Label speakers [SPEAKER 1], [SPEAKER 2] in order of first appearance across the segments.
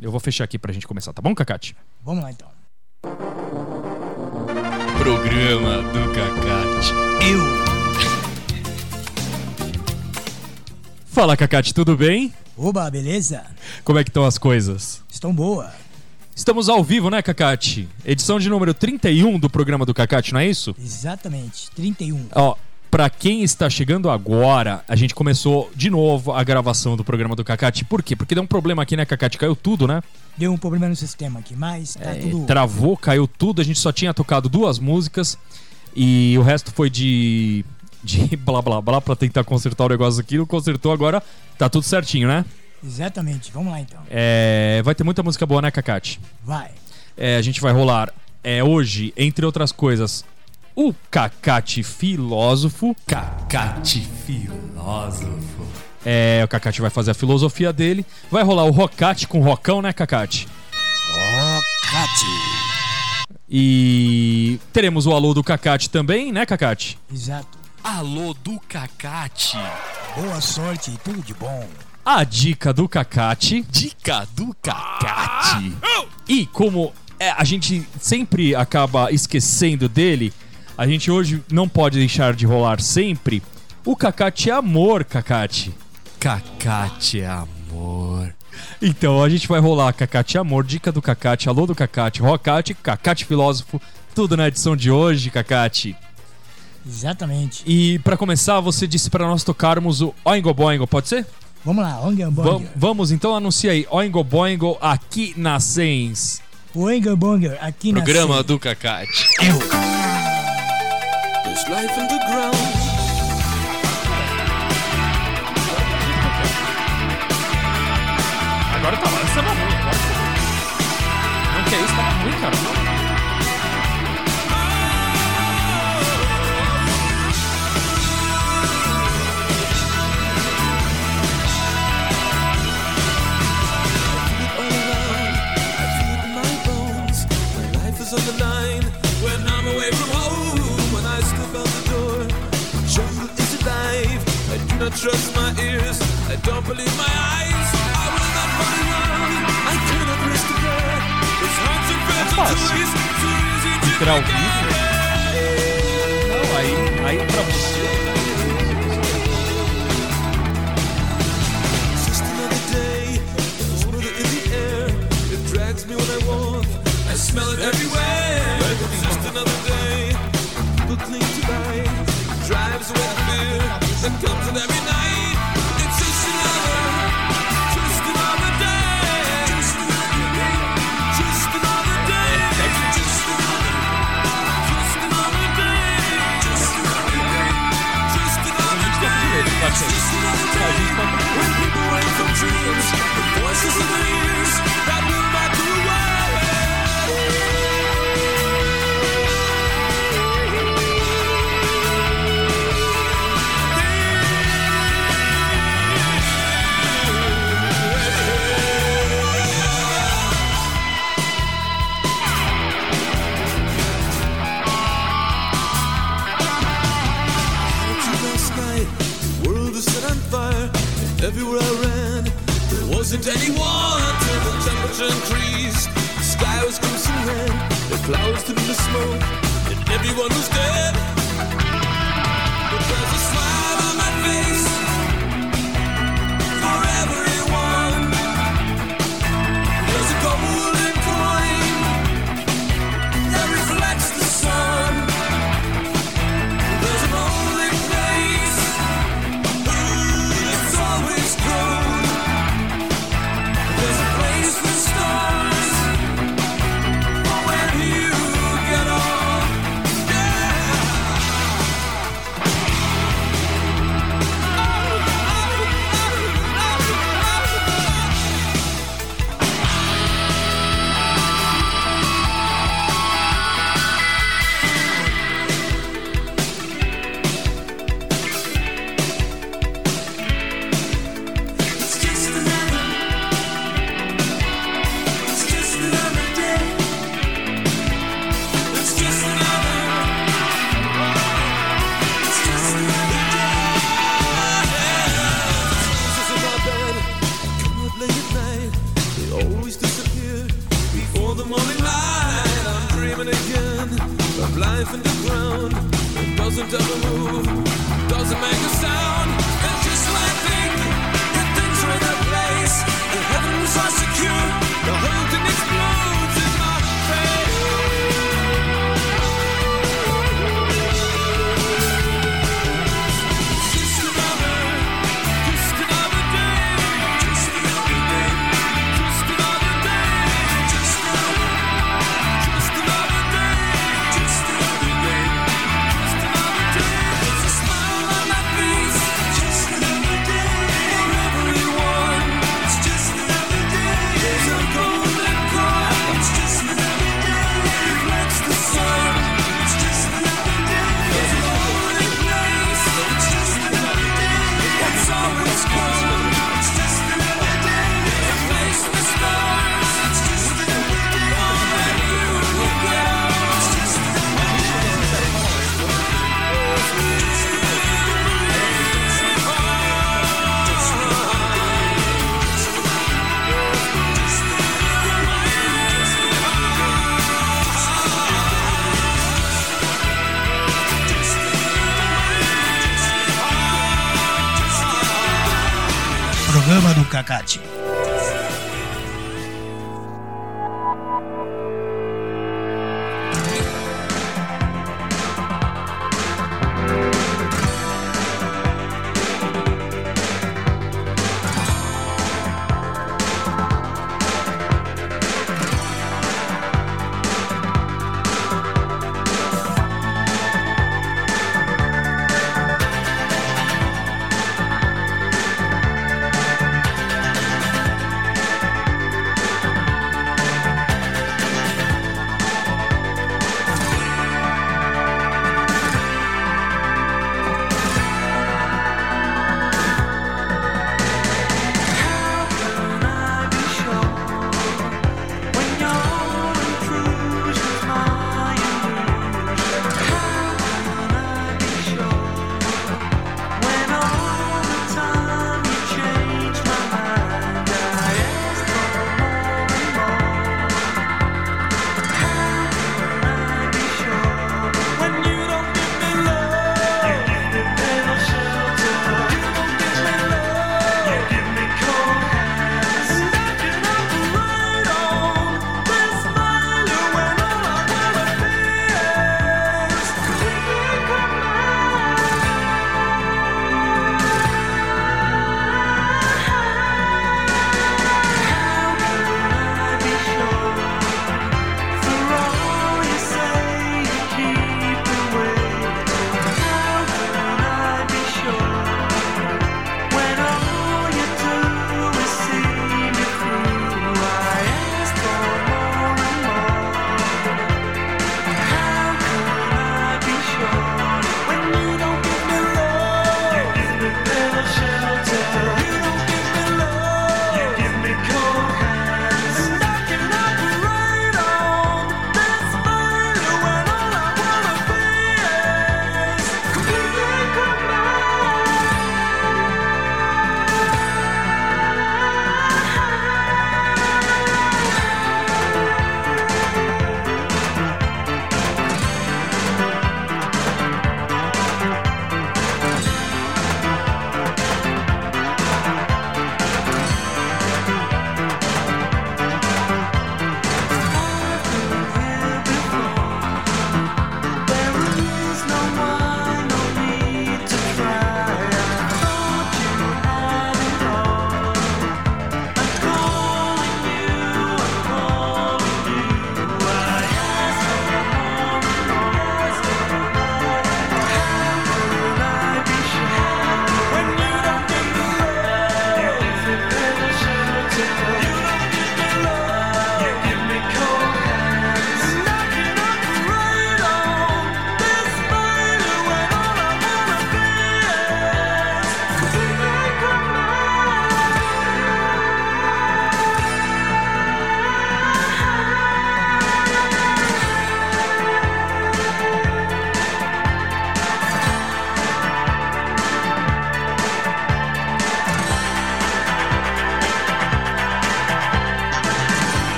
[SPEAKER 1] Eu vou fechar aqui pra gente começar, tá bom, Cacate?
[SPEAKER 2] Vamos lá então.
[SPEAKER 1] Programa do Cacate.
[SPEAKER 2] Eu.
[SPEAKER 1] Fala, Cacate, tudo bem?
[SPEAKER 2] Oba, beleza?
[SPEAKER 1] Como é que estão as coisas?
[SPEAKER 2] Estão boa.
[SPEAKER 1] Estamos ao vivo, né, Cacate? Edição de número 31 do programa do Cacate, não é isso?
[SPEAKER 2] Exatamente. 31.
[SPEAKER 1] Ó, pra quem está chegando agora, a gente começou de novo a gravação do programa do Cacate. Por quê? Porque deu um problema aqui, né, Cacate? Caiu tudo, né?
[SPEAKER 2] Deu um problema no sistema aqui, mas tá
[SPEAKER 1] É,
[SPEAKER 2] tudo.
[SPEAKER 1] Travou, caiu tudo. A gente só tinha tocado duas músicas e o resto foi de. de blá blá blá pra tentar consertar o negócio aqui. Não consertou agora, tá tudo certinho, né?
[SPEAKER 2] Exatamente. Vamos lá então.
[SPEAKER 1] É, vai ter muita música boa, né, Cacate?
[SPEAKER 2] Vai.
[SPEAKER 1] É, a gente vai rolar é, hoje, entre outras coisas, o Cacate Filósofo.
[SPEAKER 3] Cacate filósofo.
[SPEAKER 1] É, o Cacate vai fazer a filosofia dele. Vai rolar o Rocate com Rocão, né, Cacate?
[SPEAKER 2] Cate.
[SPEAKER 1] E teremos o alô do Cacate também, né, Cacate?
[SPEAKER 2] Exato.
[SPEAKER 3] Alô do Cacate.
[SPEAKER 2] Boa sorte e tudo de bom.
[SPEAKER 1] A dica do Cacate.
[SPEAKER 3] Dica do Cacate.
[SPEAKER 1] E como é, a gente sempre acaba esquecendo dele, a gente hoje não pode deixar de rolar sempre o Cacate Amor, Cacate.
[SPEAKER 3] Cacate é amor.
[SPEAKER 1] Então a gente vai rolar Cacate Amor, dica do Cacate, alô do Cacate, Rocate, Cacate Filósofo, tudo na edição de hoje, Cacate.
[SPEAKER 2] Exatamente.
[SPEAKER 1] E pra começar, você disse pra nós tocarmos o Oingo Boingo, pode ser?
[SPEAKER 2] Vamos lá, Onga
[SPEAKER 1] Vam-
[SPEAKER 2] Bonger.
[SPEAKER 1] vamos então anunciar aí, Oingo Boingo aqui na Sens.
[SPEAKER 2] O Onga Bonger aqui na
[SPEAKER 3] Programa do Cacate.
[SPEAKER 2] Eu.
[SPEAKER 4] There's life in the ground. usted.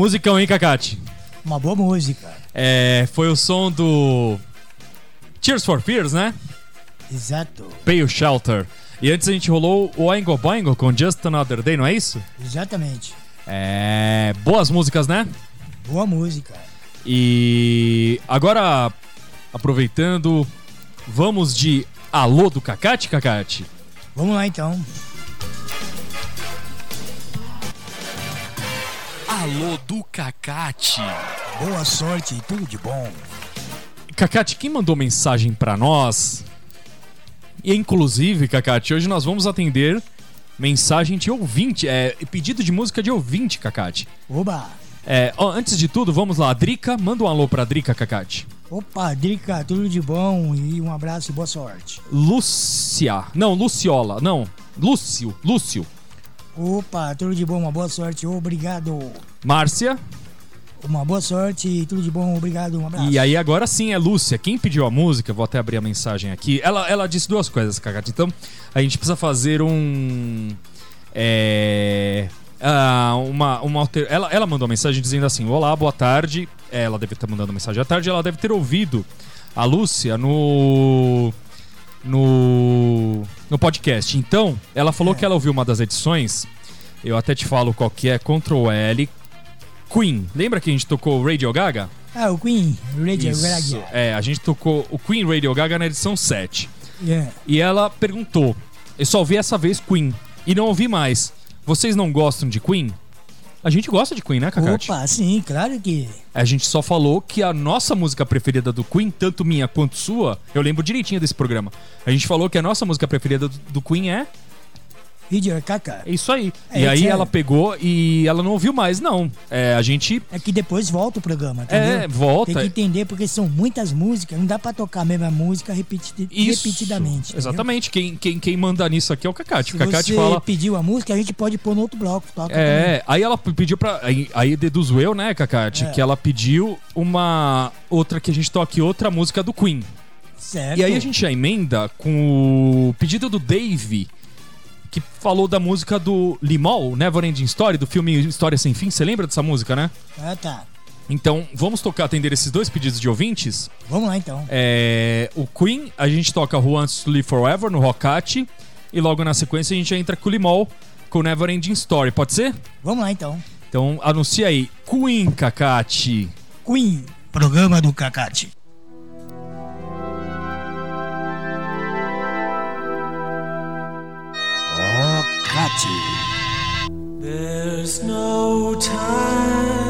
[SPEAKER 1] Musicão, hein, Cacate?
[SPEAKER 2] Uma boa música.
[SPEAKER 1] É, foi o som do Tears for Fears, né?
[SPEAKER 2] Exato.
[SPEAKER 1] Pale Shelter. E antes a gente rolou o Oingo Boingo com Just Another Day, não é isso?
[SPEAKER 2] Exatamente.
[SPEAKER 1] É. Boas músicas, né?
[SPEAKER 2] Boa música.
[SPEAKER 1] E agora, aproveitando, vamos de Alô do Cacate, Cacate?
[SPEAKER 2] Vamos lá então.
[SPEAKER 5] Alô do Cacate.
[SPEAKER 2] Boa sorte e tudo de bom.
[SPEAKER 1] Cacate, quem mandou mensagem pra nós? E inclusive, Cacate, hoje nós vamos atender mensagem de ouvinte, é pedido de música de ouvinte, Cacate.
[SPEAKER 2] Oba!
[SPEAKER 1] É, ó, antes de tudo, vamos lá. Drica, manda um alô pra Drica, Cacate.
[SPEAKER 2] Opa, Drica, tudo de bom e um abraço e boa sorte.
[SPEAKER 1] Lúcia. Não, Luciola. Não. Lúcio. Lúcio.
[SPEAKER 2] Opa, tudo de bom, uma boa sorte, obrigado.
[SPEAKER 1] Márcia.
[SPEAKER 2] Uma boa sorte e tudo de bom, obrigado, um abraço.
[SPEAKER 1] E aí agora sim é Lúcia. Quem pediu a música, vou até abrir a mensagem aqui. Ela, ela disse duas coisas, Cacate. Então, a gente precisa fazer um. É. ah, uma, uma alter... ela, ela mandou uma mensagem dizendo assim: Olá, boa tarde. Ela deve estar mandando mensagem à tarde. Ela deve ter ouvido a Lúcia no. No. No podcast. Então, ela falou
[SPEAKER 2] É.
[SPEAKER 1] que ela ouviu uma das edições. Eu até te falo qual que é. Ctrl L. Queen. Lembra que a gente tocou Radio Gaga?
[SPEAKER 2] Ah, o Queen, Radio
[SPEAKER 1] Isso.
[SPEAKER 2] Gaga.
[SPEAKER 1] É, a gente tocou o Queen Radio Gaga na edição 7.
[SPEAKER 2] Yeah.
[SPEAKER 1] E ela perguntou: Eu só ouvi essa vez Queen e não ouvi mais. Vocês não gostam de Queen? A gente gosta de Queen, né, Cacate?
[SPEAKER 2] Opa, sim, claro que.
[SPEAKER 1] A gente só falou que a nossa música preferida do Queen, tanto minha quanto sua, eu lembro direitinho desse programa. A gente falou que a nossa música preferida do, do Queen é
[SPEAKER 2] Gaga.
[SPEAKER 1] é isso aí.
[SPEAKER 2] É,
[SPEAKER 1] e aí
[SPEAKER 2] sério.
[SPEAKER 1] ela pegou e ela não ouviu mais, não. É, a gente
[SPEAKER 2] É que depois volta o programa, entendeu?
[SPEAKER 1] é, volta.
[SPEAKER 2] Tem que entender porque são muitas músicas, não dá pra tocar a mesma música repeti-
[SPEAKER 1] Isso,
[SPEAKER 2] repetidamente. entendeu?
[SPEAKER 1] Exatamente. Quem, quem, quem manda nisso aqui é o Cacate.
[SPEAKER 2] Se
[SPEAKER 1] O Cacate
[SPEAKER 2] você
[SPEAKER 1] fala.
[SPEAKER 2] pediu a música, a gente pode pôr no outro bloco. Toca também.
[SPEAKER 1] É, aí ela pediu pra. Aí, aí deduzo eu, né, Cacate,
[SPEAKER 2] É.
[SPEAKER 1] que ela pediu uma. Outra que a gente toca aqui, outra música do Queen.
[SPEAKER 2] Certo.
[SPEAKER 1] E aí a gente já emenda com o pedido do Dave, que falou da música do Limol, Never Ending Story, do filme História Sem Fim. Você lembra dessa música, né?
[SPEAKER 2] Ah, tá.
[SPEAKER 1] Então, vamos tocar, atender esses dois pedidos de ouvintes.
[SPEAKER 2] Vamos lá então.
[SPEAKER 1] É, o Queen, a gente toca Who Wants to Live Forever no Rocate. E logo na sequência a gente entra com o Limol, com Never Ending Story. Pode ser?
[SPEAKER 2] Vamos lá então.
[SPEAKER 1] Então anuncia aí. Queen, Cacate.
[SPEAKER 2] Queen.
[SPEAKER 6] Programa do Cacate.
[SPEAKER 7] There's no time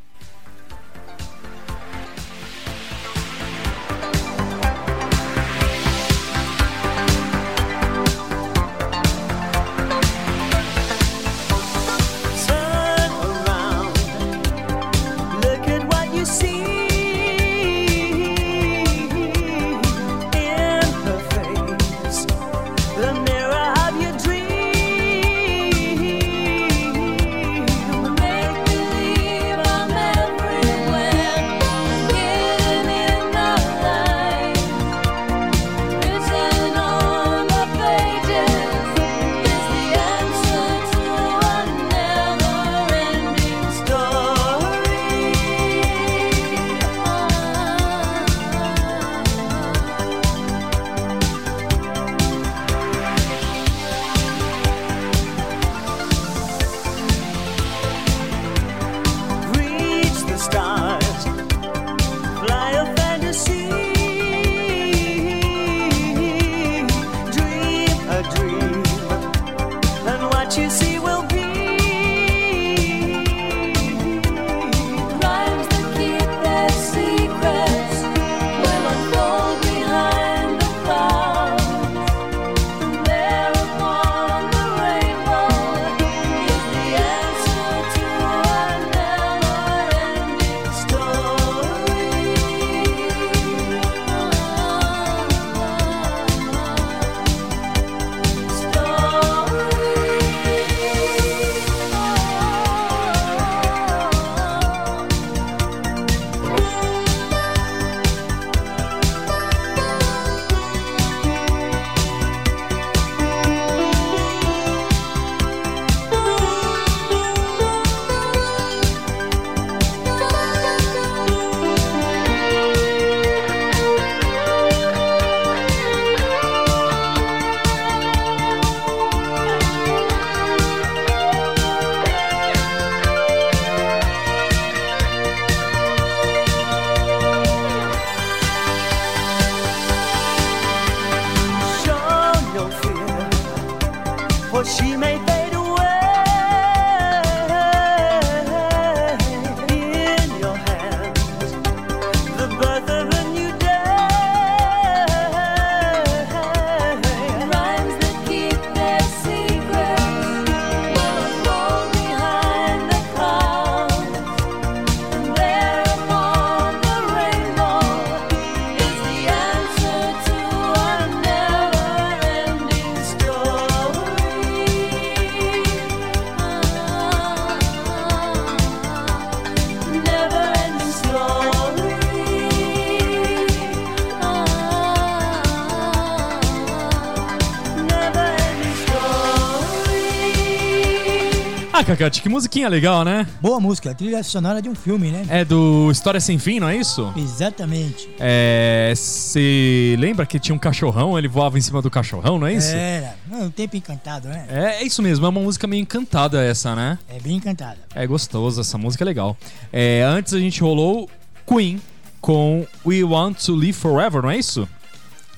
[SPEAKER 1] Cacate, que musiquinha legal, né?
[SPEAKER 2] Boa música, trilha sonora de um filme, né?
[SPEAKER 1] É do História Sem Fim, não é isso?
[SPEAKER 2] Exatamente.
[SPEAKER 1] É. Você lembra que tinha um cachorrão, ele voava em cima do cachorrão, não é isso?
[SPEAKER 2] Era. Não, o tempo encantado, né?
[SPEAKER 1] É, é isso mesmo, é uma música meio encantada essa, né?
[SPEAKER 2] É bem encantada.
[SPEAKER 1] É gostoso, essa música é legal. É, antes a gente rolou Queen com We Want to Live Forever, não é isso?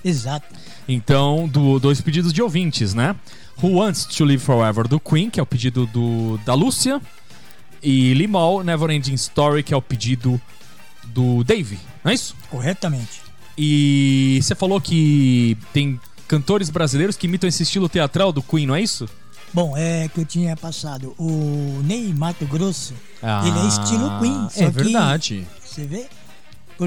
[SPEAKER 2] Exato.
[SPEAKER 1] Então, do, dois pedidos de ouvintes, né? Who Wants to Live Forever do Queen, que é o pedido do, da Lúcia. E Limol, Neverending Story, que é o pedido do Dave, não é isso?
[SPEAKER 2] Corretamente.
[SPEAKER 1] E você falou que tem cantores brasileiros que imitam esse estilo teatral do Queen, não é isso?
[SPEAKER 2] Bom, é que eu tinha passado. O Ney Mato Grosso, ele é estilo Queen.
[SPEAKER 1] É verdade.
[SPEAKER 2] Você vê?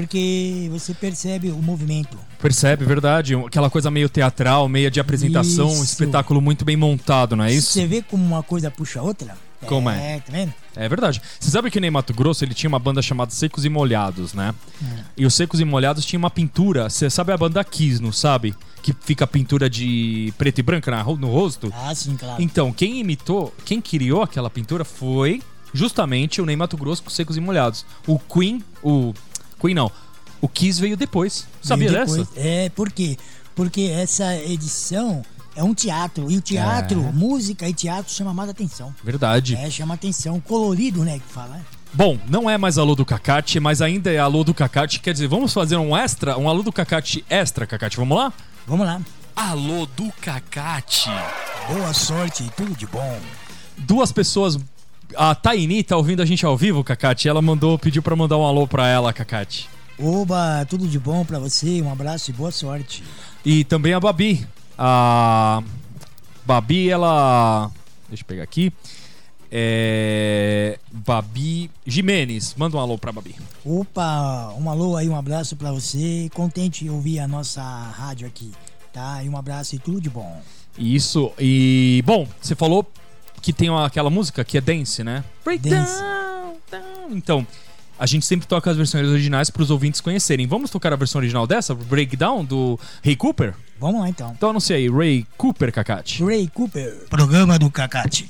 [SPEAKER 2] Porque você percebe o movimento.
[SPEAKER 1] Percebe, verdade. Aquela coisa meio teatral, meio de apresentação, um
[SPEAKER 2] Isso.
[SPEAKER 1] espetáculo muito bem montado, não é isso?
[SPEAKER 2] Você vê como uma coisa puxa a outra?
[SPEAKER 1] Como é?
[SPEAKER 2] É, tá vendo?
[SPEAKER 1] É verdade. Você sabe que nem Mato Grosso ele tinha uma banda chamada Secos e Molhados, né? E os Secos e Molhados tinha uma pintura. Você sabe a banda Kiss, não sabe? Que fica a pintura de preto e branco na- no rosto?
[SPEAKER 2] Ah, sim, claro.
[SPEAKER 1] Então, quem imitou, quem criou aquela pintura foi justamente o Ney Mato Grosso com Secos e Molhados. O Queen, o Queen não, o Kiss veio depois. Sabia
[SPEAKER 2] Veio depois.
[SPEAKER 1] dessa?
[SPEAKER 2] É, por quê? Porque essa edição é um teatro. E o teatro,
[SPEAKER 1] É.
[SPEAKER 2] música e teatro chama mais atenção.
[SPEAKER 1] Verdade.
[SPEAKER 2] É, chama atenção. Colorido, né, que fala. né?
[SPEAKER 1] Bom, não é mais Alô do Cacate, mas ainda é Alô do Cacate. Quer dizer, vamos fazer um extra, um Alô do Cacate extra, Cacate. Vamos lá?
[SPEAKER 2] Vamos lá.
[SPEAKER 3] Alô do Cacate.
[SPEAKER 7] Boa sorte e tudo de bom.
[SPEAKER 1] Duas pessoas A Taini tá ouvindo a gente ao vivo, Cacate. Ela mandou, pediu pra mandar um alô pra ela, Cacate.
[SPEAKER 2] Oba, tudo de bom pra você, um abraço e boa sorte.
[SPEAKER 1] E também a Babi. A Babi, ela. Deixa eu pegar aqui. É. Babi Jimenez. Manda um alô pra Babi.
[SPEAKER 2] Opa, um alô aí, um abraço pra você. Contente em ouvir a nossa rádio aqui, tá? E um abraço e tudo de bom.
[SPEAKER 1] Isso. E. Bom, você falou que tem aquela música que é dance, né?
[SPEAKER 2] Dance.
[SPEAKER 1] Down. Então, a gente sempre toca as versões originais para os ouvintes conhecerem. Vamos tocar a versão original dessa, Breakdown, do Ray Cooper?
[SPEAKER 2] Vamos lá então.
[SPEAKER 1] Então anuncia aí, Ray Cooper, Cacate.
[SPEAKER 2] Ray Cooper.
[SPEAKER 7] Programa do Cacate.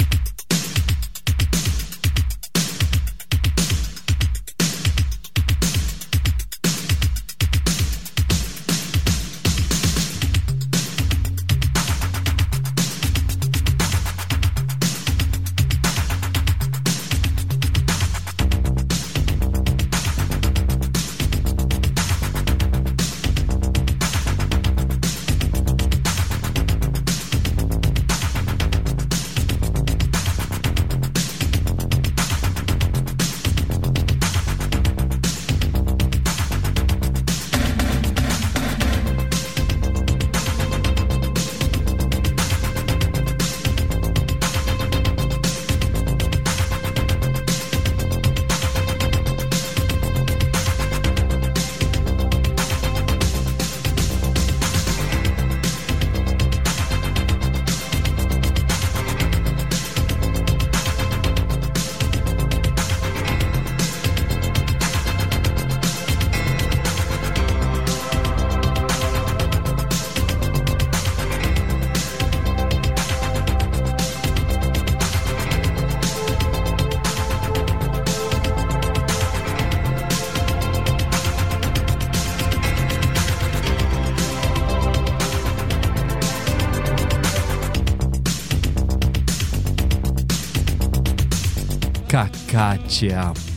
[SPEAKER 4] Katya.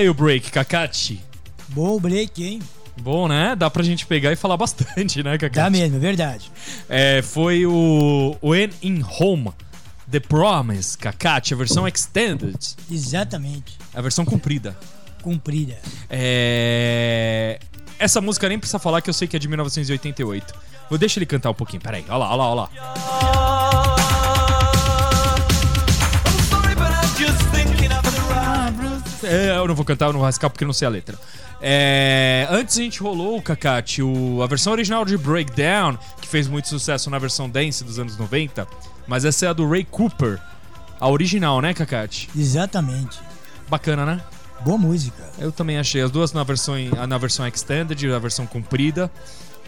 [SPEAKER 4] aí o break, Kakati.
[SPEAKER 2] Bom break, hein?
[SPEAKER 4] Bom, né? Dá pra gente pegar e falar bastante, né, Kakati?
[SPEAKER 2] Dá mesmo, é verdade.
[SPEAKER 4] É, foi o When in Home, The Promise, Kakati, a versão extended.
[SPEAKER 2] Exatamente.
[SPEAKER 4] É a versão comprida.
[SPEAKER 2] Comprida.
[SPEAKER 4] É... Essa música nem precisa falar que eu sei que é de 1988. Vou deixar ele cantar um pouquinho, peraí. Olha lá, olha lá, olha lá. É, eu não vou cantar, eu não vou rascar porque não sei a letra. É, antes a gente rolou, Kakati, o, a versão original de Breakdown, que
[SPEAKER 1] fez muito sucesso na versão dance dos anos 90, mas essa é a do Ray Cooper, a original, né, Kakati?
[SPEAKER 7] Exatamente.
[SPEAKER 1] Bacana, né?
[SPEAKER 7] Boa música.
[SPEAKER 1] Eu também achei as duas na versão, na versão extended, na versão comprida.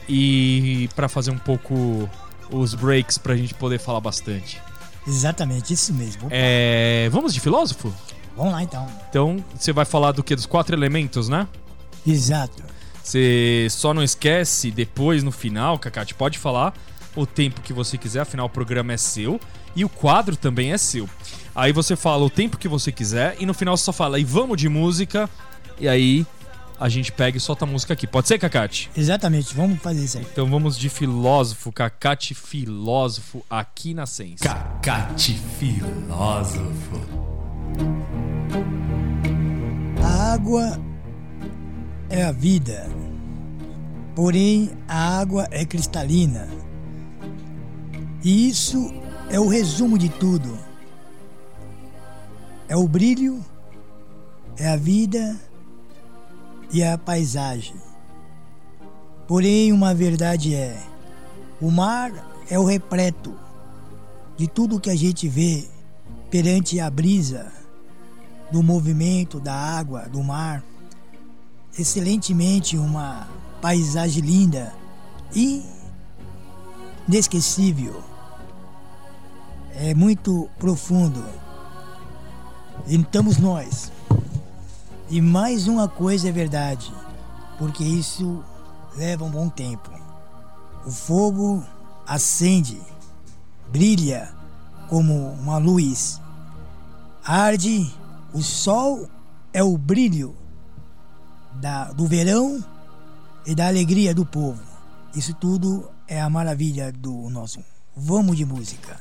[SPEAKER 1] E para fazer um pouco os breaks pra gente poder falar bastante.
[SPEAKER 7] Exatamente, isso mesmo.
[SPEAKER 1] É, vamos de filósofo?
[SPEAKER 7] Vamos lá então.
[SPEAKER 1] Então, você vai falar do que? Dos quatro elementos, né?
[SPEAKER 7] Exato.
[SPEAKER 1] Você só não esquece depois, no final, Cacate, pode falar o tempo que você quiser, afinal o programa é seu e o quadro também é seu. Aí você fala o tempo que você quiser e no final você só fala, e vamos de música, e aí a gente pega e solta a música aqui. Pode ser, Cacate?
[SPEAKER 7] Exatamente, vamos fazer isso aí.
[SPEAKER 1] Então vamos de filósofo, Cacate filósofo aqui na Sense.
[SPEAKER 2] Cacate filósofo.
[SPEAKER 7] A água é a vida, porém a água é cristalina. E isso é o resumo de tudo. É o brilho, é a vida e é a paisagem. Porém, uma verdade é: o mar é o repleto de tudo que a gente vê perante a brisa do movimento da água, do mar. Excelentemente uma paisagem linda e inesquecível. É muito profundo. Estamos nós. E mais uma coisa é verdade, porque isso leva um bom tempo. O fogo acende, brilha como uma luz. Arde, o sol é o brilho da, do verão e da alegria do povo. Isso tudo é a maravilha do nosso Vamos de Música.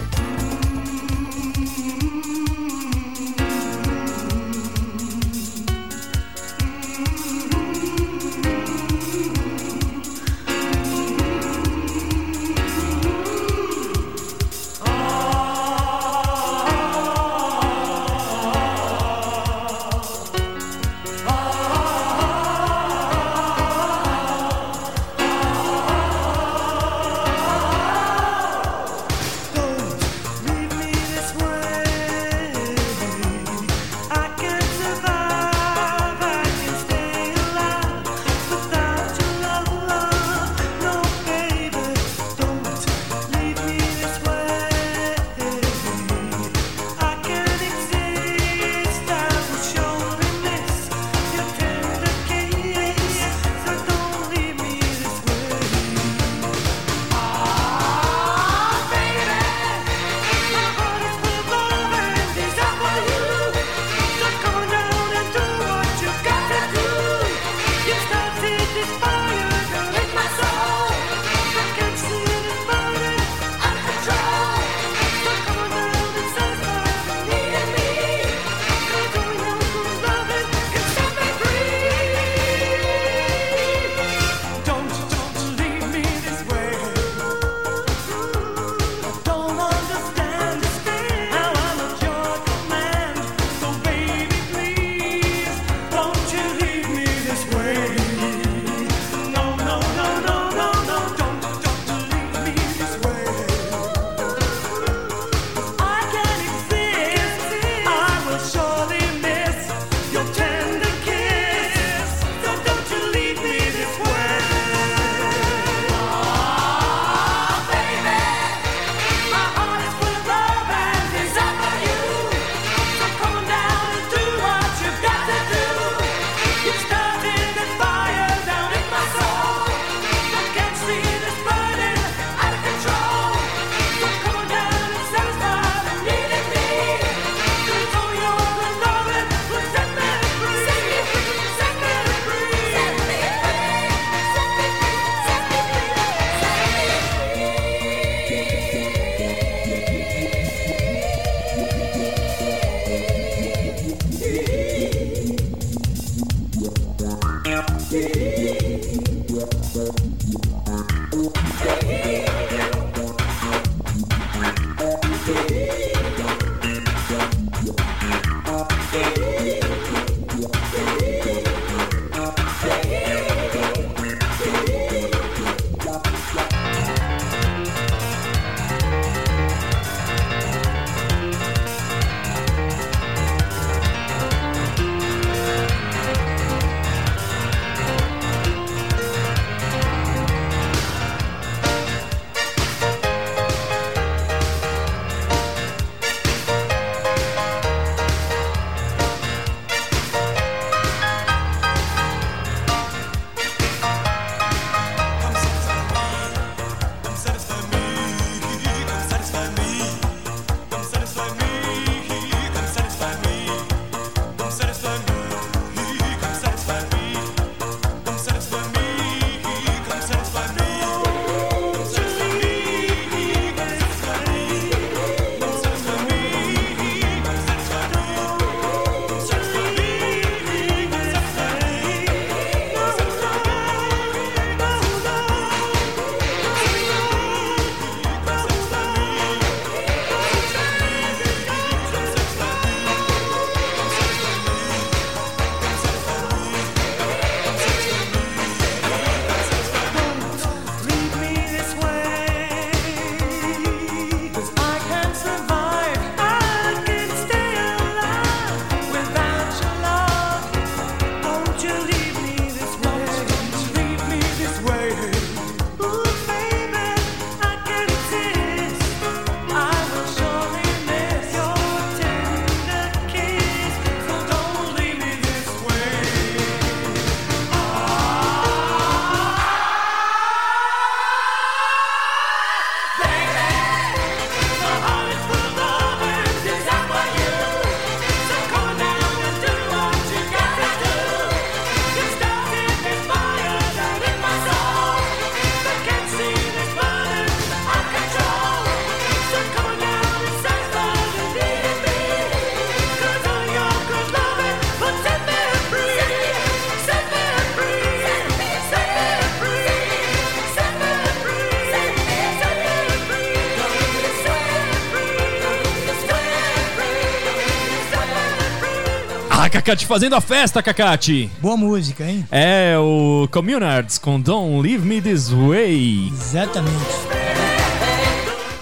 [SPEAKER 1] Cacate fazendo a festa, Cacate!
[SPEAKER 2] Boa música, hein?
[SPEAKER 1] É o Communards com Don't Leave Me This Way.
[SPEAKER 2] Exatamente.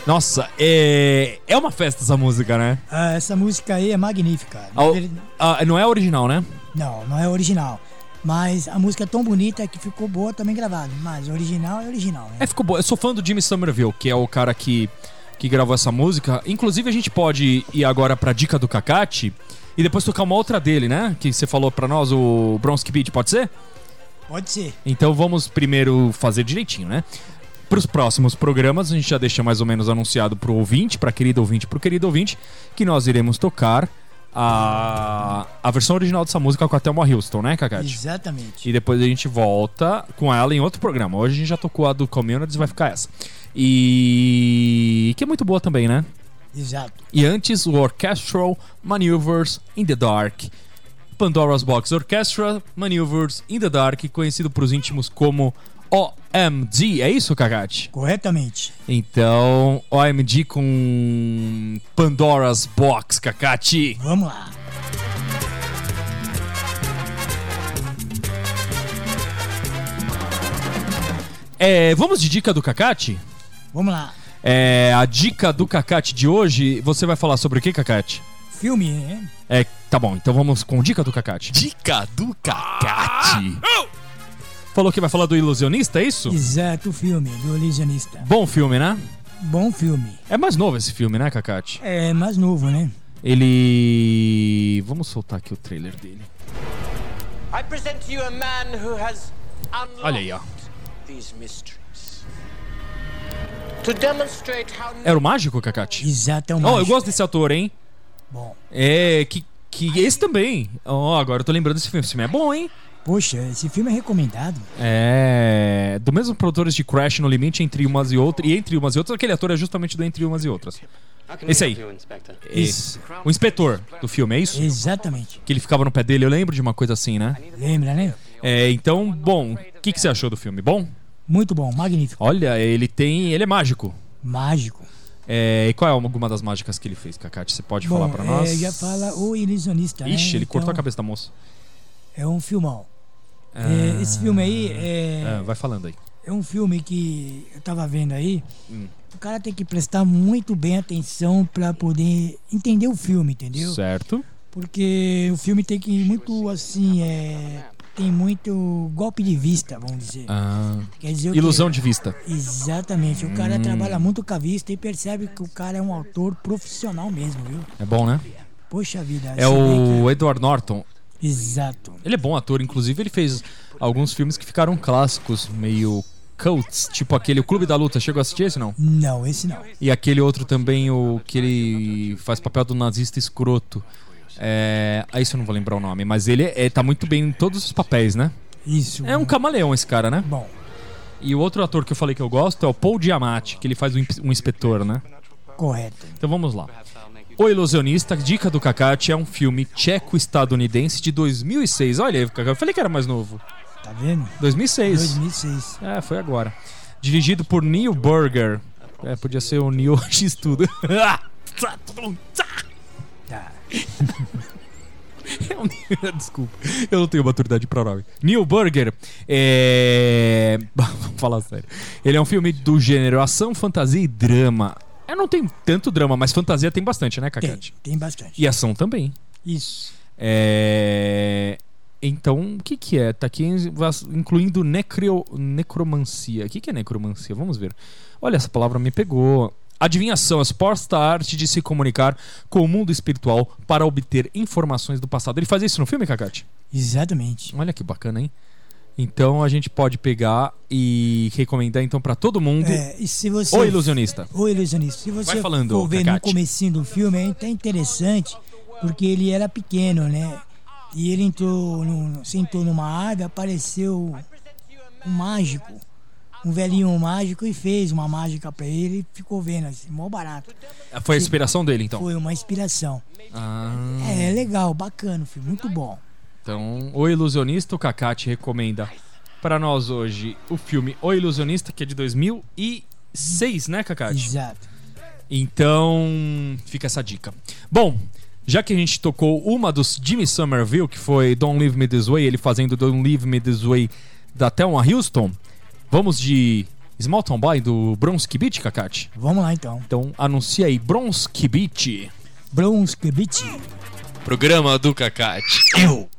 [SPEAKER 1] Nossa, é, é uma festa essa música, né?
[SPEAKER 2] Ah, essa música aí é magnífica.
[SPEAKER 1] Ah, o- ah, não é original, né?
[SPEAKER 2] Não, não é original. Mas a música é tão bonita que ficou boa também gravada. Mas original é original, né?
[SPEAKER 1] É, ficou boa. Eu sou fã do Jimmy Somerville, que é o cara que, que gravou essa música. Inclusive, a gente pode ir agora pra dica do Cacate e depois tocar uma outra dele, né? Que você falou pra nós, o Bronski Beat, pode ser?
[SPEAKER 2] Pode ser.
[SPEAKER 1] Então vamos primeiro fazer direitinho, né? Para os próximos programas, a gente já deixa mais ou menos anunciado pro ouvinte, pra querido ouvinte, pro querido ouvinte, que nós iremos tocar a, a versão original dessa música com a Thelma Houston, né, Cacate?
[SPEAKER 2] Exatamente.
[SPEAKER 1] E depois a gente volta com ela em outro programa. Hoje a gente já tocou a do Communities, vai ficar essa. E que é muito boa também, né?
[SPEAKER 2] Exato.
[SPEAKER 1] E antes, o Orchestral Maneuvers in the Dark. Pandora's Box Orchestra Maneuvers in the Dark, conhecido pros íntimos como OMG. É isso, Cagate?
[SPEAKER 2] Corretamente.
[SPEAKER 1] Então, OMG com Pandora's Box, Cacate.
[SPEAKER 2] Vamos lá.
[SPEAKER 1] É, vamos de dica do Cacate?
[SPEAKER 2] Vamos lá.
[SPEAKER 1] É, a dica do Cacate de hoje, você vai falar sobre o que, Cacate?
[SPEAKER 2] Filme, né?
[SPEAKER 1] É, tá bom, então vamos com dica do Cacate.
[SPEAKER 3] Dica do Cacate.
[SPEAKER 1] Falou que vai falar do ilusionista, é isso?
[SPEAKER 2] Exato, o filme do Ilusionista.
[SPEAKER 1] Bom filme, né?
[SPEAKER 2] Bom filme.
[SPEAKER 1] É mais novo esse filme, né, Cacate?
[SPEAKER 2] É mais novo, né?
[SPEAKER 1] Ele. Vamos soltar aqui o trailer dele.
[SPEAKER 8] I present to you a man who has unlocked
[SPEAKER 1] Olha aí, ó. Era o mágico, Cacate?
[SPEAKER 2] Exato, é um
[SPEAKER 1] Oh, eu
[SPEAKER 2] mágico.
[SPEAKER 1] gosto desse ator, hein?
[SPEAKER 2] Bom,
[SPEAKER 1] É, que. Que esse também. Ó, agora eu tô lembrando desse filme. Esse filme é bom, hein?
[SPEAKER 2] poxa, esse filme é recomendado.
[SPEAKER 1] É. Do mesmo produtores de Crash no Limite entre umas e outras. E entre umas e outras, aquele ator é justamente do Entre Umas e Outras. Esse aí.
[SPEAKER 2] Isso.
[SPEAKER 1] O inspetor do filme, é isso?
[SPEAKER 2] Exatamente.
[SPEAKER 1] Que ele ficava no pé dele, eu lembro de uma coisa assim, né?
[SPEAKER 2] Lembra, né?
[SPEAKER 1] É, então, bom, o que, que você achou do filme? Bom?
[SPEAKER 2] Muito bom, magnífico.
[SPEAKER 1] Olha, ele tem. Ele é mágico.
[SPEAKER 2] Mágico.
[SPEAKER 1] É, e qual é alguma das mágicas que ele fez, Cacate? Você pode
[SPEAKER 2] Bom,
[SPEAKER 1] falar nós?
[SPEAKER 2] é, já fala o Ilusionista, né?
[SPEAKER 1] Ixi, ele
[SPEAKER 2] Então,
[SPEAKER 1] cortou a cabeça da moça.
[SPEAKER 2] É um filmão. É, esse filme aí é,
[SPEAKER 1] É, vai falando aí.
[SPEAKER 2] é um filme que eu tava vendo aí.
[SPEAKER 1] Hum.
[SPEAKER 2] O cara tem que prestar muito bem atenção pra poder entender o filme, entendeu?
[SPEAKER 1] Certo.
[SPEAKER 2] Porque o filme tem que ir muito assim, é, tem muito golpe de vista, vamos dizer.
[SPEAKER 1] Ah,
[SPEAKER 2] Quer dizer
[SPEAKER 1] ilusão
[SPEAKER 2] quê?
[SPEAKER 1] de vista.
[SPEAKER 2] Exatamente. O
[SPEAKER 1] Hum.
[SPEAKER 2] cara trabalha muito com a vista e percebe que o cara é um autor profissional mesmo, viu?
[SPEAKER 1] É bom, né?
[SPEAKER 2] Poxa vida.
[SPEAKER 1] É o Edward Norton.
[SPEAKER 2] que- Exato.
[SPEAKER 1] Ele é bom ator, inclusive ele fez alguns filmes que ficaram clássicos, meio cults, tipo aquele O Clube da Luta. Chegou a assistir esse não?
[SPEAKER 2] Não, esse não.
[SPEAKER 1] E aquele outro também, o que ele faz papel do nazista escroto. É. Aí isso eu não vou lembrar o nome, mas ele é, tá muito bem em todos os papéis, né?
[SPEAKER 2] Isso.
[SPEAKER 1] É um camaleão esse cara, né?
[SPEAKER 2] Bom,
[SPEAKER 1] E o outro ator que eu falei que eu gosto é o Paul Giamatti, que ele faz um um inspetor, né?
[SPEAKER 2] correto.
[SPEAKER 1] Então vamos lá. O Ilusionista, Dica do Cacate, é um filme tcheco-estadunidense de 2006. Olha aí, eu falei que era mais novo.
[SPEAKER 2] Tá vendo?
[SPEAKER 1] 2006.
[SPEAKER 2] 2006.
[SPEAKER 1] É, foi agora. Dirigido por Neil Burger. É, podia ser o Neil X Desculpa, eu não tenho maturidade pra nome. Neil Burger é. Vamos falar sério. Ele é um filme do gênero ação, fantasia e drama. É, não tem tanto drama, mas fantasia tem bastante, né,
[SPEAKER 2] Tem,
[SPEAKER 1] Cacate?
[SPEAKER 2] tem bastante.
[SPEAKER 1] E ação também.
[SPEAKER 2] Isso.
[SPEAKER 1] É. Então, o que que é? Tá aqui incluindo necro... necromancia. O que que é necromancia? Vamos ver. Olha, essa palavra me pegou. Adivinhação, a suposta arte de se comunicar com o mundo espiritual para obter informações do passado. Ele faz isso no filme, Cacate?
[SPEAKER 2] Exatamente.
[SPEAKER 1] Olha que bacana, hein? Então a gente pode pegar e recomendar então para todo mundo
[SPEAKER 2] É, e se você.
[SPEAKER 1] O Ilusionista.
[SPEAKER 2] O ilusionista. Se você
[SPEAKER 1] Vai falando,
[SPEAKER 2] for ver no comecinho do filme, é até interessante, porque ele era pequeno, né? E ele entrou, no, sentou numa árvore, apareceu um mágico, um velhinho mágico e fez uma mágica pra ele e ficou vendo assim, mó barato.
[SPEAKER 1] Foi a inspiração dele, então.
[SPEAKER 2] Foi uma inspiração.
[SPEAKER 1] Ah,
[SPEAKER 2] É, legal, bacana, o filme, muito bom.
[SPEAKER 1] então, O Ilusionista, o Cacate recomenda para nós hoje o filme O Ilusionista, que é de 2006, né, Cacate?
[SPEAKER 2] Exato.
[SPEAKER 1] Então, fica essa dica. Bom, Já que a gente tocou uma dos Jimmy Somerville, que foi Don't Leave Me This Way, ele fazendo Don't Leave Me This Way da Thelma Houston, vamos de Small Town Boy do Bronski Beat, Kakati?
[SPEAKER 2] Vamos lá então.
[SPEAKER 1] Então anuncia aí Bronski Beat.
[SPEAKER 2] Bronski Beat.
[SPEAKER 3] Programa do Cacate.
[SPEAKER 7] Eu.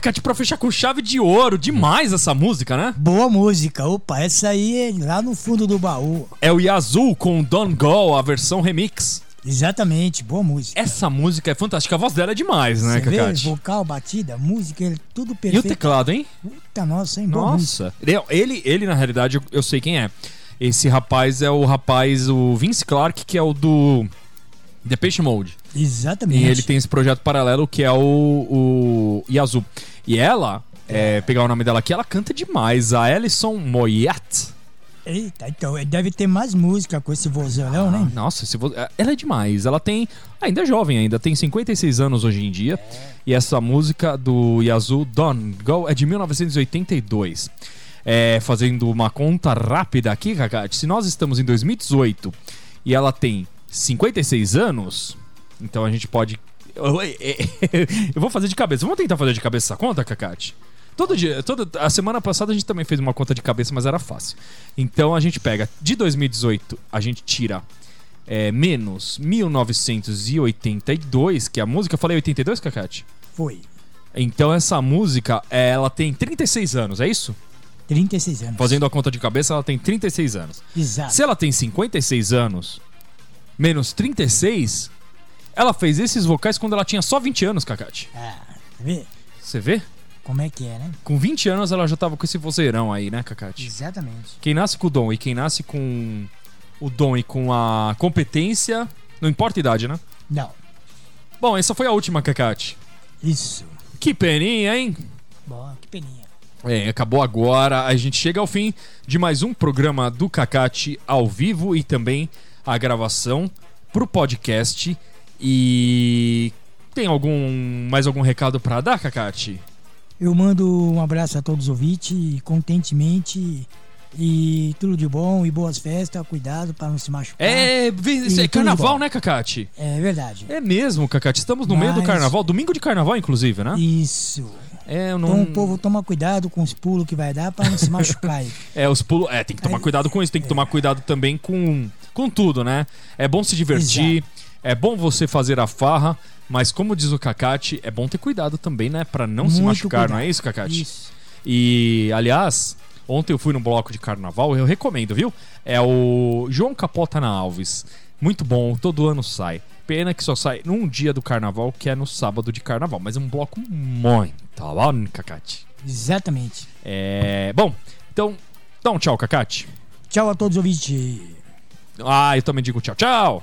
[SPEAKER 7] Cacate,
[SPEAKER 1] pra fechar com chave de ouro. Demais essa música, né?
[SPEAKER 2] Boa música. Opa, essa aí é lá no fundo do baú.
[SPEAKER 1] É o Yazoo com Don't Go, a versão remix.
[SPEAKER 2] Exatamente, boa música.
[SPEAKER 1] Essa música é fantástica. A voz dela é demais, né,
[SPEAKER 2] Você vê,
[SPEAKER 1] Cacate?
[SPEAKER 2] vocal, batida, música, ele- tudo
[SPEAKER 1] E o
[SPEAKER 2] perfeito.
[SPEAKER 1] teclado, hein?
[SPEAKER 2] Puta, nossa, hein? Boa.
[SPEAKER 1] Nossa. Ele, ele, ele, na realidade, eu, eu sei quem é. Esse rapaz é o rapaz, o Vince Clark, que é o do Depeche Mode.
[SPEAKER 2] Exatamente.
[SPEAKER 1] E ele tem esse projeto paralelo que é o, o Yazoo. E ela, é, pegar o nome dela aqui, ela canta demais. A Alison Moyet.
[SPEAKER 2] Eita, então, ele deve ter mais música com esse vozão, né?
[SPEAKER 1] Nossa, esse vo- ela é demais. Ela tem. Ainda é jovem ainda, tem 56 anos hoje em dia. E essa música do Yazoo Don't Go é de 1982. É, fazendo uma conta rápida aqui, Kakati, se nós estamos em 2018 e ela tem 56 anos, então a gente pode. Eu vou fazer de cabeça. Vamos tentar fazer de cabeça essa conta, Kakati? Todo dia, toda a semana passada a gente também fez uma conta de cabeça, mas era fácil. Então a gente pega de 2018, a gente tira é, menos 1982, que é a música. Eu falei 82, Cacate?
[SPEAKER 2] Foi.
[SPEAKER 1] Então essa música, é, ela tem 36 anos, é isso?
[SPEAKER 2] 36 anos.
[SPEAKER 1] Fazendo a conta de cabeça, ela tem 36 anos.
[SPEAKER 2] Exato.
[SPEAKER 1] Se ela tem 56 anos, menos 36, ela fez esses vocais quando ela tinha só 20 anos, Cacate.
[SPEAKER 2] Ah, vê
[SPEAKER 1] Você vê?
[SPEAKER 2] como é que é, né?
[SPEAKER 1] Com 20 anos ela já tava com esse vozeirão aí, né, Cacate?
[SPEAKER 2] Exatamente.
[SPEAKER 1] Quem nasce com o dom e quem nasce com o dom e com a competência, não importa a idade, né?
[SPEAKER 2] Não,
[SPEAKER 1] Bom, essa foi a última, Cacate.
[SPEAKER 2] isso.
[SPEAKER 1] Que peninha, hein?
[SPEAKER 2] Bom, que peninha.
[SPEAKER 1] É, acabou agora. A gente chega ao fim de mais um programa do Cacate ao vivo e também a gravação pro podcast. E tem algum mais algum recado pra dar, Cacate?
[SPEAKER 2] Eu mando um abraço a todos os ouvintes, contentemente e tudo de bom e boas festas, cuidado para não se machucar.
[SPEAKER 1] É, é carnaval, né, Cacate?
[SPEAKER 2] É verdade.
[SPEAKER 1] É mesmo, Cacate. Estamos no meio do
[SPEAKER 2] Mas-
[SPEAKER 1] carnaval, domingo de carnaval, inclusive, né?
[SPEAKER 2] Isso.
[SPEAKER 1] É,
[SPEAKER 2] Então
[SPEAKER 1] não.
[SPEAKER 2] o povo toma cuidado com os pulos que vai dar para não se machucar.
[SPEAKER 1] É, os pulos. É, tem que tomar cuidado com isso, tem que tomar cuidado também com, com tudo, né? É bom se divertir, é bom você fazer a farra, mas como diz o Cacate, é bom ter cuidado também, né? Pra não se
[SPEAKER 2] Muito
[SPEAKER 1] machucar, não
[SPEAKER 2] cuidado.
[SPEAKER 1] é isso, Cacate?
[SPEAKER 2] Isso.
[SPEAKER 1] E, aliás, ontem eu fui num bloco de carnaval, eu recomendo, viu? É o João Capota na Alves. Muito bom, todo ano sai. Pena que só sai num dia do carnaval, que é no sábado de carnaval. Mas é um bloco muito bom, Cacate.
[SPEAKER 2] Exatamente.
[SPEAKER 1] É. Bom, então, dá um tchau, Cacate.
[SPEAKER 2] Tchau a todos os ouvintes.
[SPEAKER 1] Ah, eu também digo tchau, tchau!